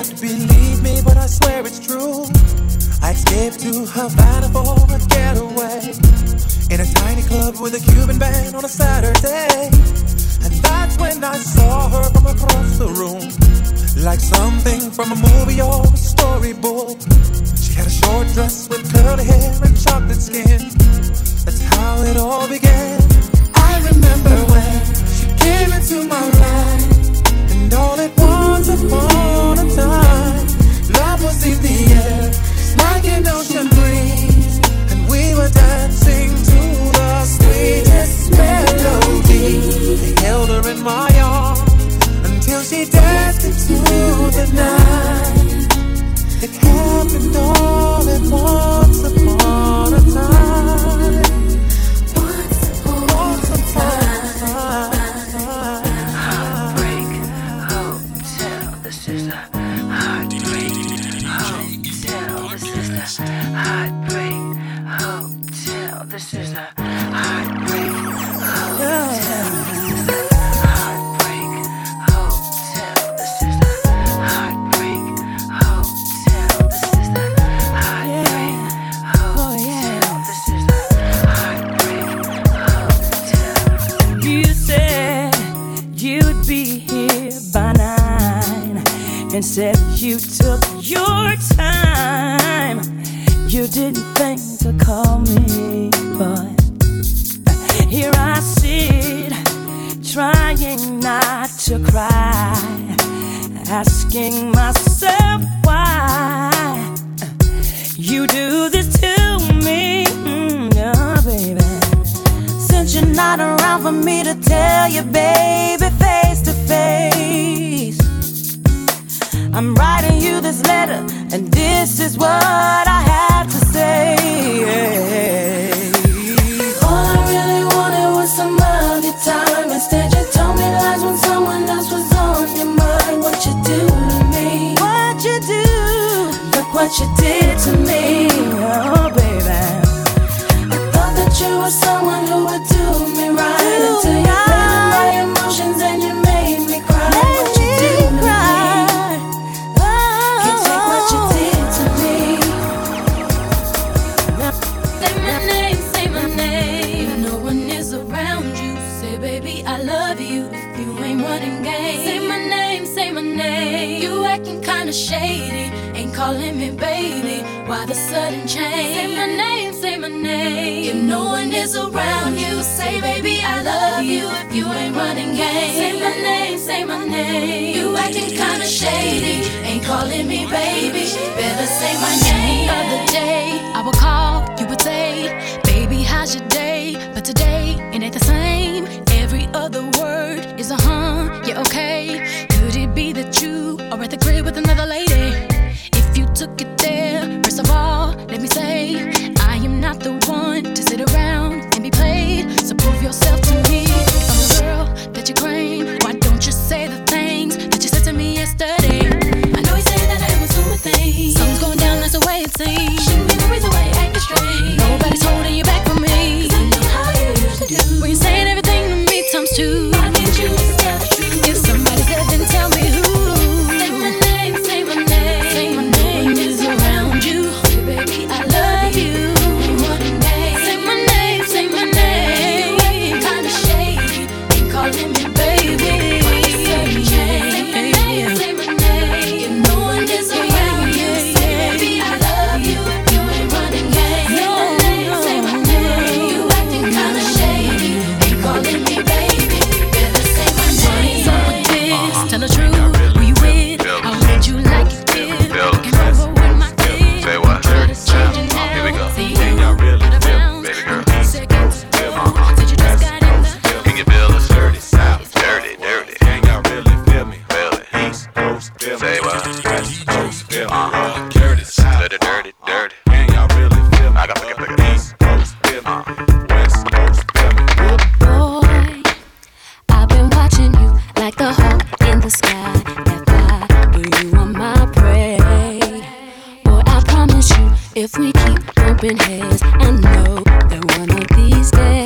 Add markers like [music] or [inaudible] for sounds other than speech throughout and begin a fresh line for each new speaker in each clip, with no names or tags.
not believe me, but I swear it's true. I escaped to Havana for a getaway in a tiny club with a Cuban band on a Saturday. And that's when I saw her from across the room, like something from a movie or a storybook. She had a short dress with curly hair and chocolate skin. That's how it all began. I remember when she came into my life, and all at once upon a time, love was in the air, like an ocean breeze, and we were dancing to the sweetest melody. I held her in my arms until she danced into the night. It happened all
be here by nine and said you took your time. You didn't think to call me, but here I sit trying not to cry, asking myself why you do this to me, mm, baby. Since you're not around for me to tell you, baby, to face. I'm writing you this letter, and this is what I have to say. All I really wanted was some of your time. Instead, you told me lies when someone else was on your mind. What you do to me? What you do? Look what you did to me, oh baby. I thought that you were someone
sudden change? Say my name, say my name. If no one is around you, say, baby, I love you. If you ain't running game, say my name, say my name. You acting kinda shady, ain't calling me baby. Better say my name. The other day, I would call, you would say, baby, how's your day? But today, it ain't the same. Every other word is a if we keep bumping heads, I know that one of these days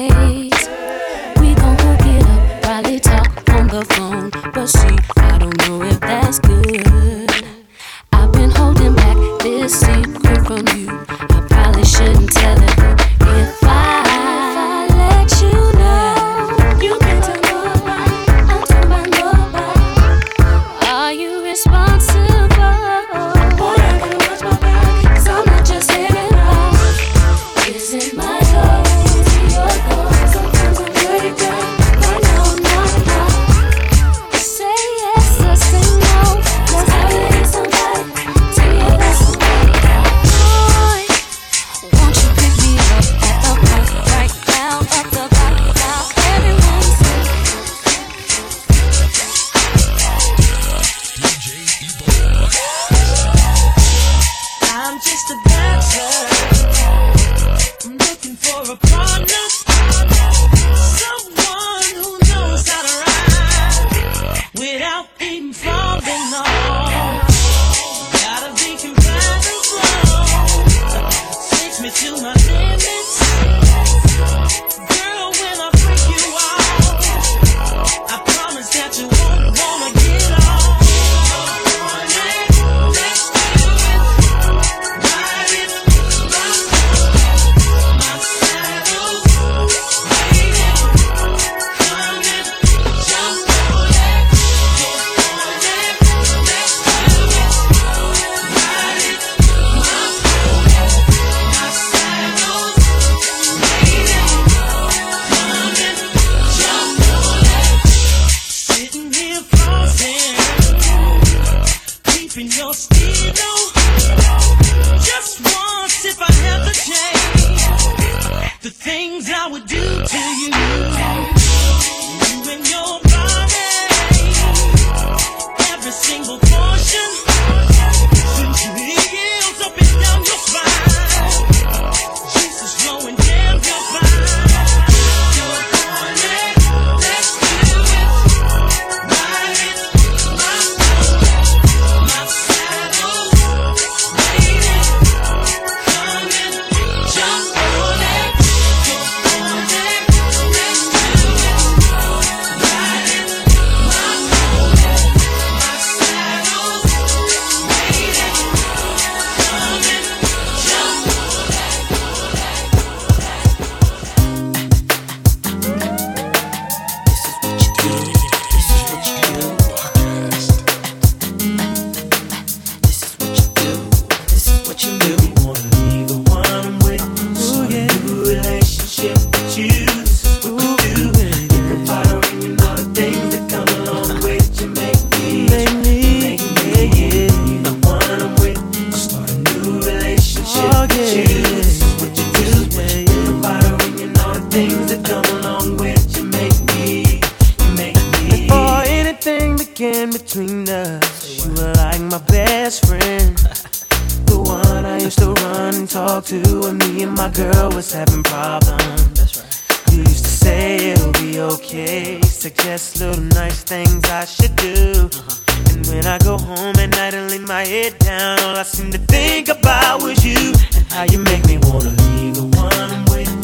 things that come along with you make me, you make me. Before anything began between us, you were like my best friend. [laughs] the one I used to run and talk to when me and my girl was having problems. That's right. You used to say it'll be okay, suggest little nice things I should do. Uh-huh. And when I go home at night and lay my head down, all I seem to
think
about
was
you
and
how you
make me
wanna be the one I'm with.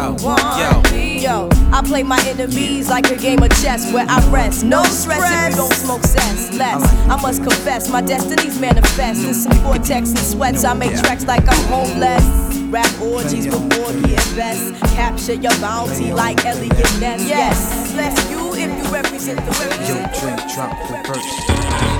Yo, yo. Yo,
I play my enemies like a game of chess where I rest. No stress if you don't smoke cess. Less, I must confess, my destinies manifest. In some vortex and sweats, I make tracks like I'm homeless. Rap orgies before he invest. Capture your bounty like Eliot Ness. Yes, bless you if you represent the represent.
Drink, drop the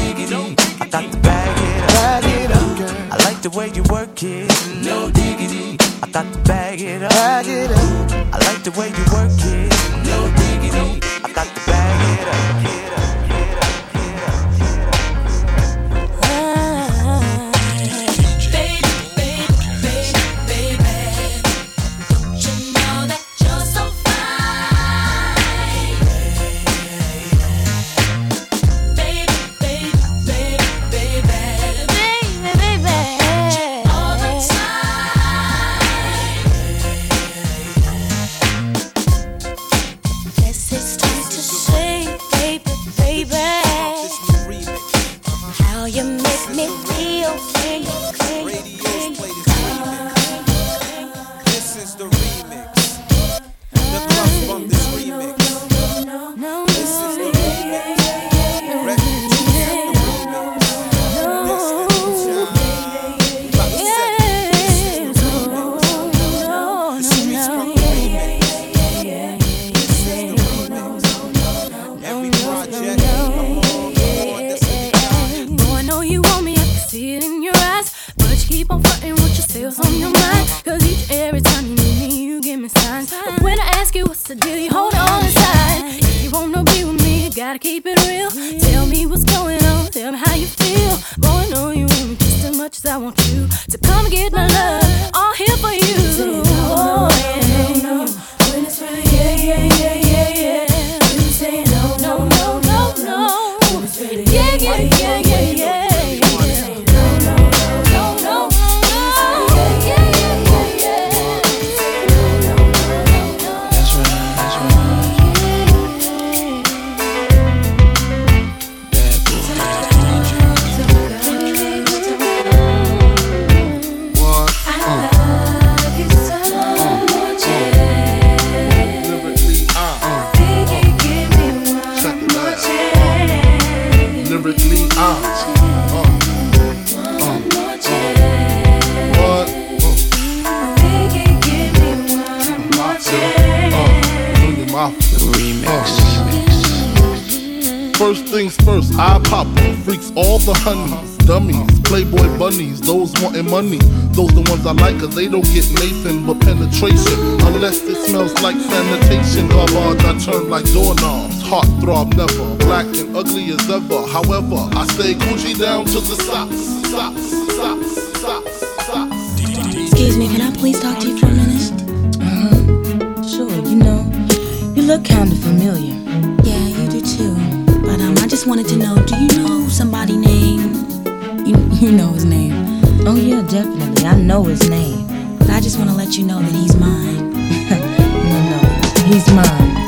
I got to bag it up.
bag it up, girl.
I like the way you work it. No diggity. I got to bag it up.
Bag it up.
I like the way you work it.
You
make me feel when you when
off. Remix.
Uh. First things first, I pop freaks all the honeys, Dummies, playboy bunnies, those wanting money. Those the ones I like, cause they don't get Nathan but penetration. Unless it smells like sanitation. Garbage, I turn like doorknobs. Heartthrob never, black and ugly as ever. However, I stay Gucci down to the socks, socks, socks, socks, socks.
Excuse me, can I please talk to you for a minute?
Mm-hmm look kinda familiar.
Yeah, you do too. But um, I just wanted to know, do you know somebody named? You, you know his name.
Oh yeah, definitely. I know his name.
But I just want to let you know that he's mine. [laughs]
no, no, he's mine.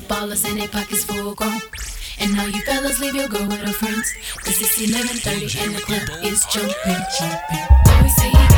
ballers and their pockets full grown. And now you fellas leave your girl with her friends. Cause it's 11.30 and the club is jumping, jumping. We say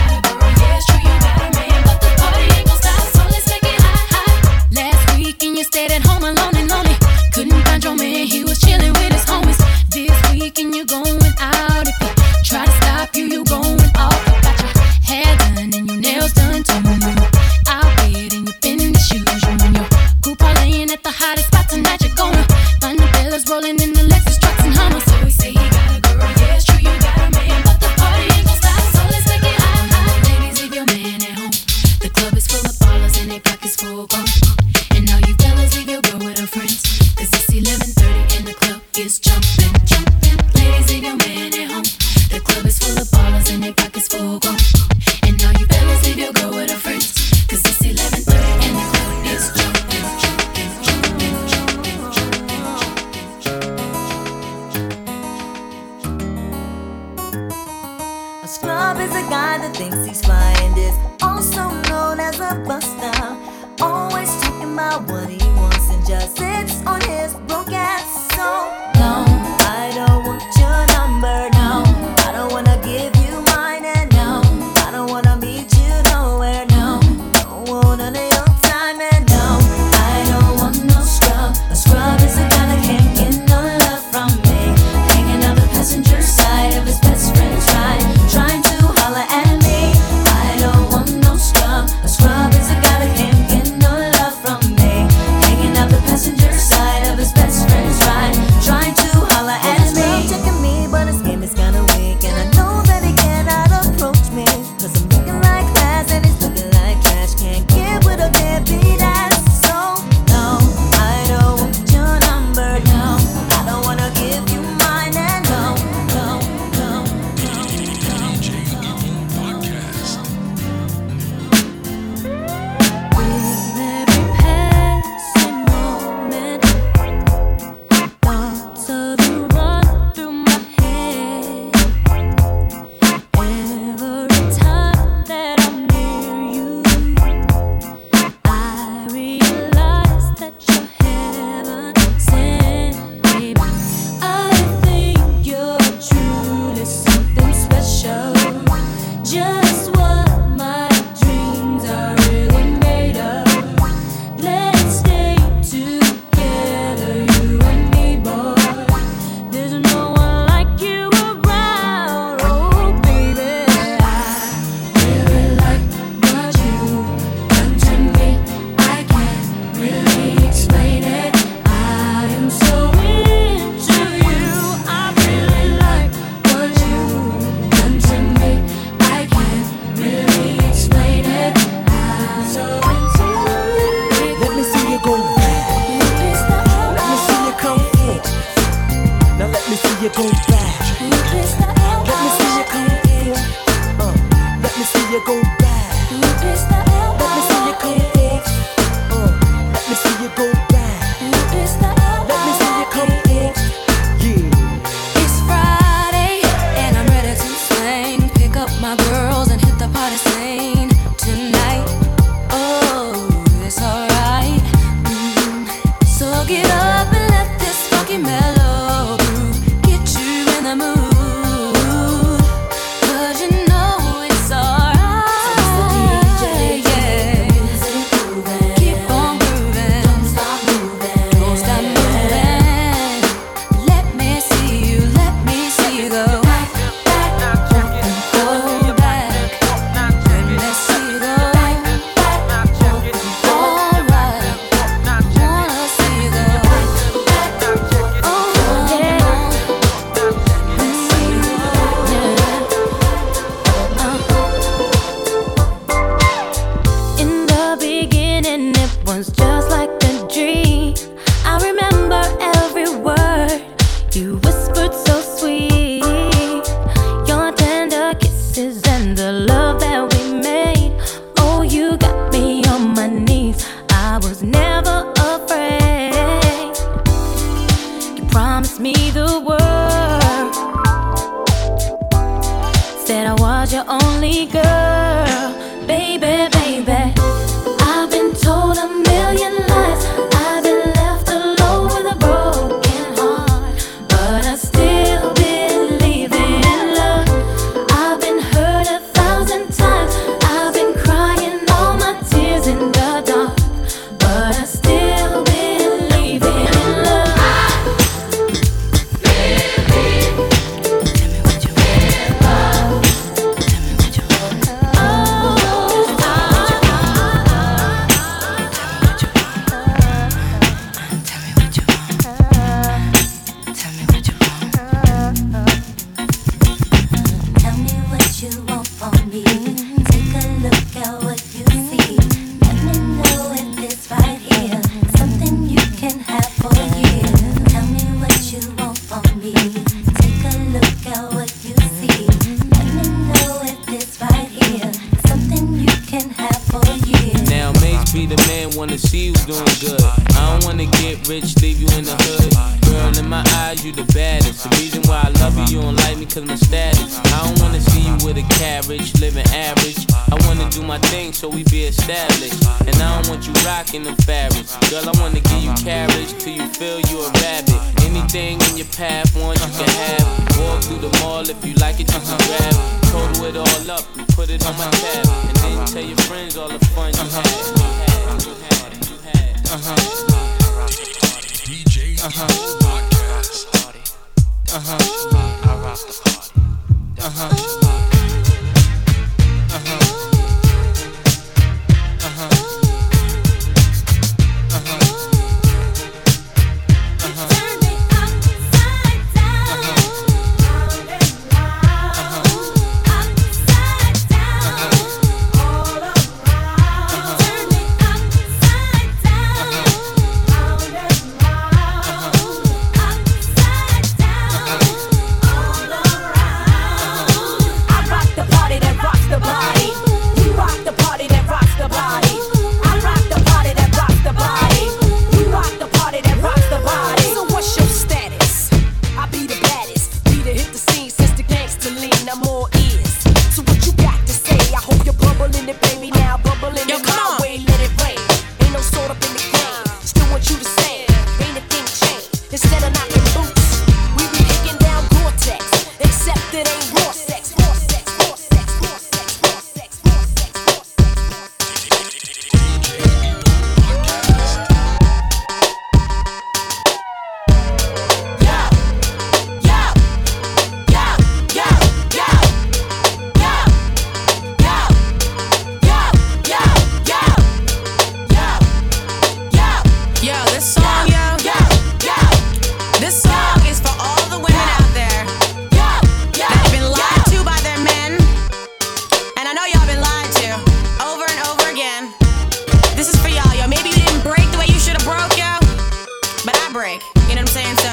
Uh-huh.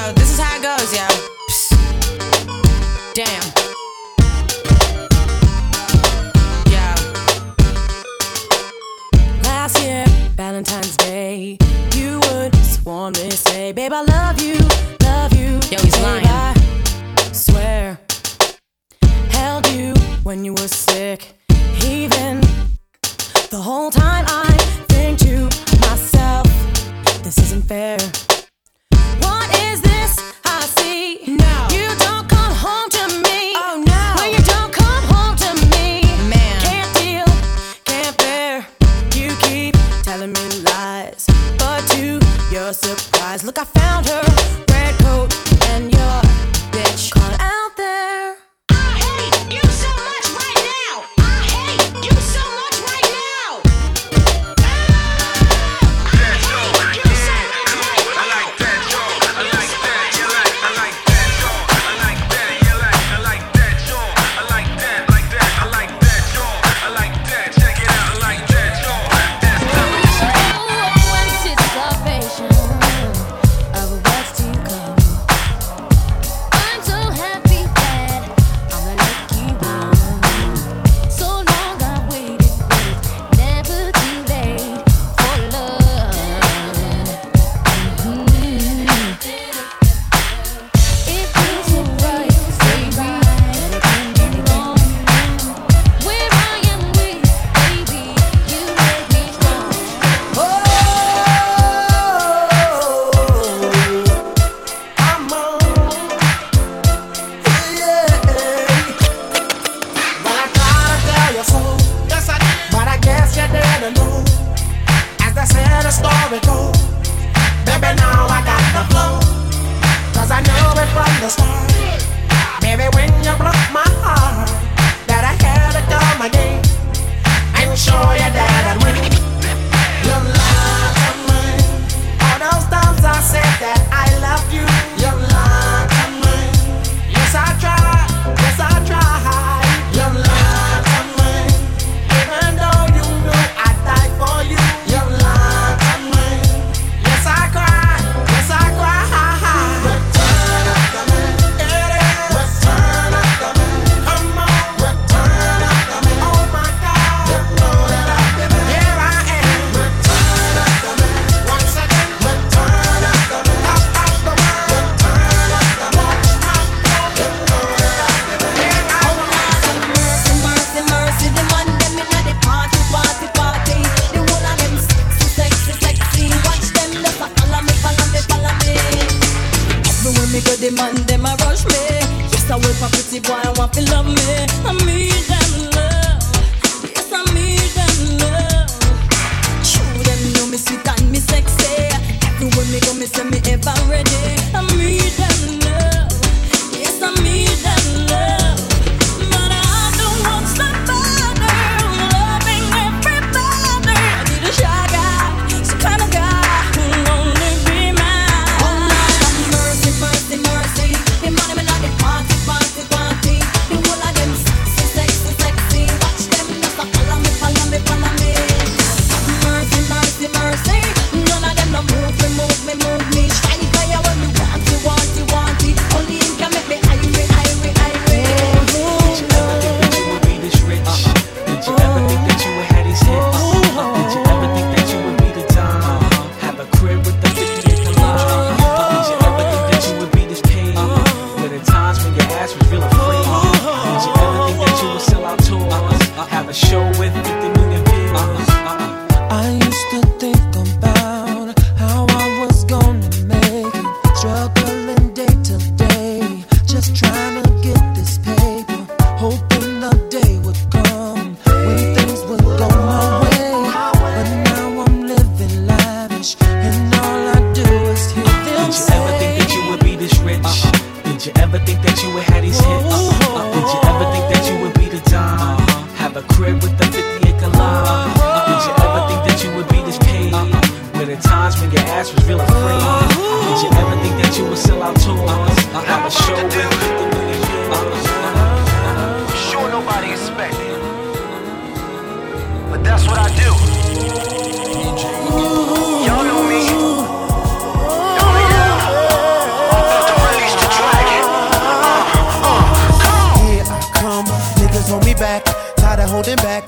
This
is how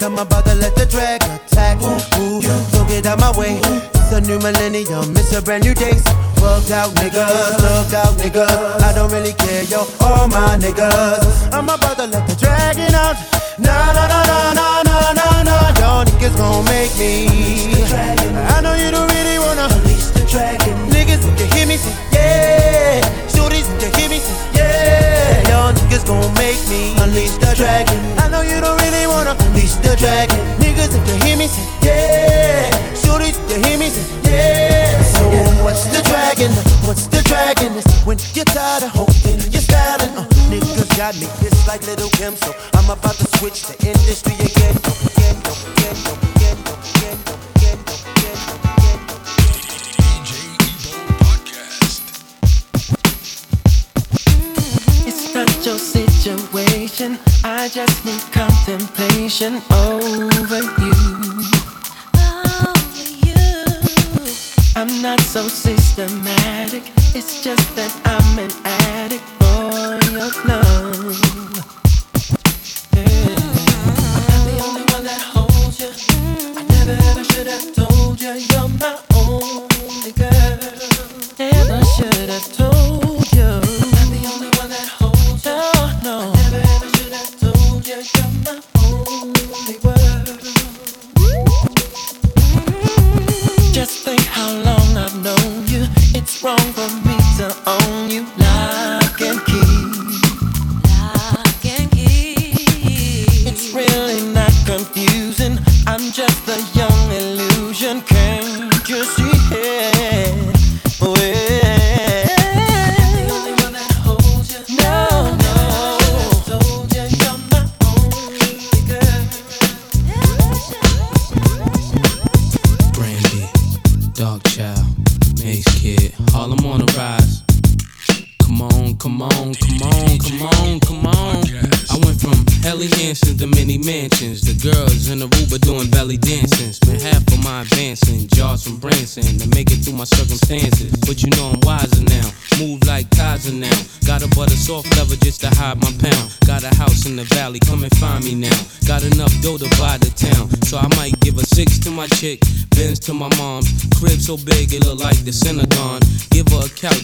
I'm
about to
let the drag attack. Ooh, ooh, so get out my way. It's a new millennium, it's a brand new day. So out niggas, looked out niggas. I don't really care, yo, all my niggas. I'm about to let the dragon out. Nah, nah, nah, nah, nah, nah, nah, nah. Y'all niggas gon' make me. I know you don't really wanna. release the dragon, Niggas, if you hear me, say yeah. Shorties, if you hear me, say y'all niggas gon' make me unleash the dragon. I know you don't really wanna unleash the dragon. Niggas, if you hear me, say yeah. Shoot it, you hear me, say yeah. So what's the dragon? What's the dragon? It's when you're tired of hoping, you're styling. Uh, niggas got me pissed like Lil' Kim, so I'm about to switch the industry again. again, again, again, again, again, again.
your situation. I just need contemplation over you. Over you. I'm not so systematic. It's just that I'm an addict for your love. I Should have told you you're my only girl. Never should have told.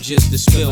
just to
spill.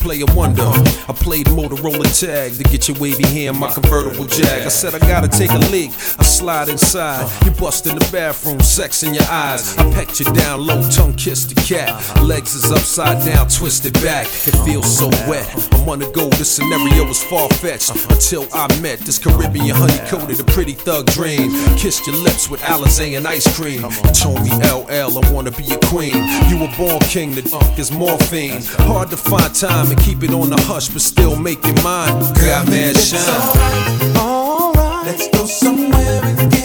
Play a wonder. I played Motorola tag to get your wavy hand, my convertible jag. I said I gotta take a leak. I slide inside. You bust in the bathroom, sex in your eyes. I pecked you down low, tongue kissed the cat. Legs is upside down, twisted back. It feels so wet wanna ago, this scenario was far fetched until I met this Caribbean honey coated, a pretty thug dream. Kissed your lips with Alizé and ice cream. You told me LL, I wanna be a queen. You were born king, the dunk is morphine. Hard to find time and keep it on the hush, but still make your mind. Got mad shine.
It's alright, alright. Let's go somewhere and get.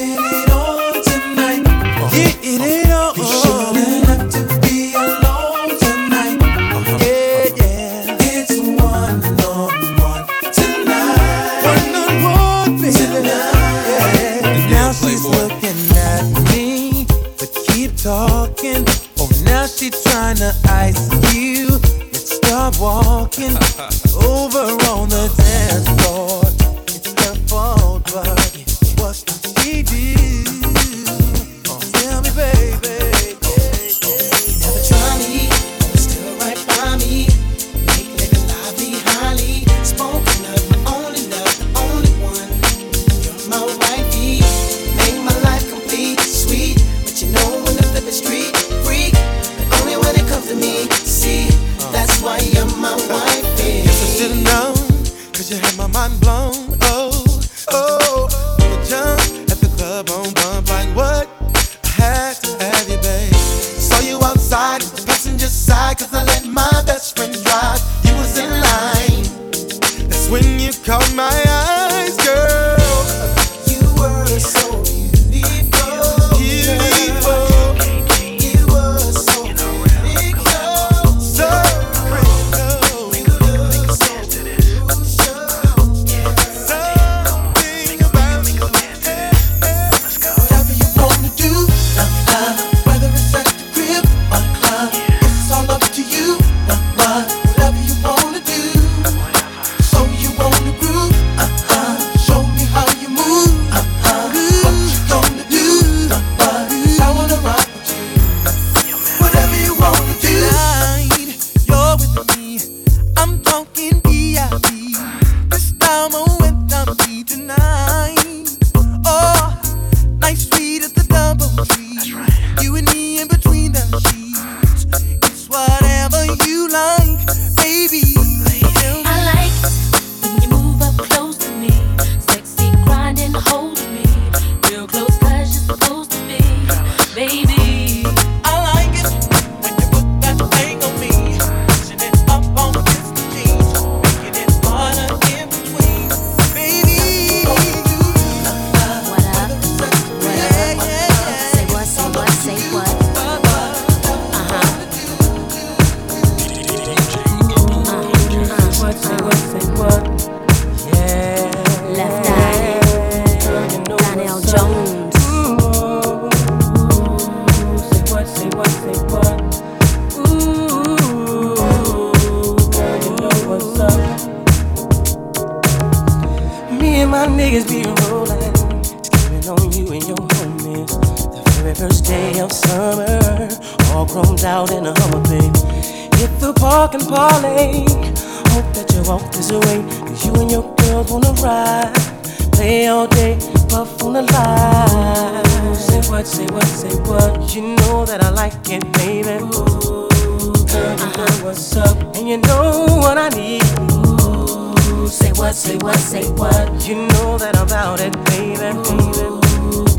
day of summer, all chromed out in a Hummer, babe. Hit the park and parlay. Hope that you walk this away, cause you and your girls wanna ride. Play all day, puff on the line. Ooh, say what, say what, say what. You know that I like it, baby. Ooh, girl, you know what's up, and you know what I need. Ooh, say what, say what, say what. You know that I'm about it, baby. Ooh,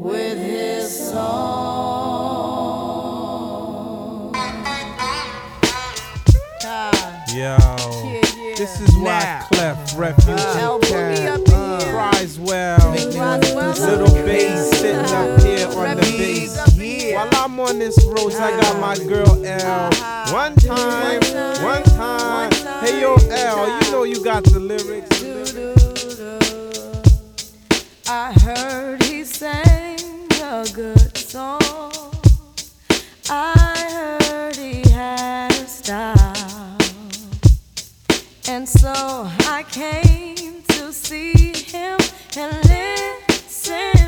with his song. Yo,
yeah, yeah.
this is why Cleft Clef Refugee uh, Cat cries well. Little bass sitting up here on the bass. While I'm on this road, I got my girl L. One time, one time. Hey yo, L, you know you got the lyrics.
I heard a good song. I heard he had a style, and so I came to see him and listen.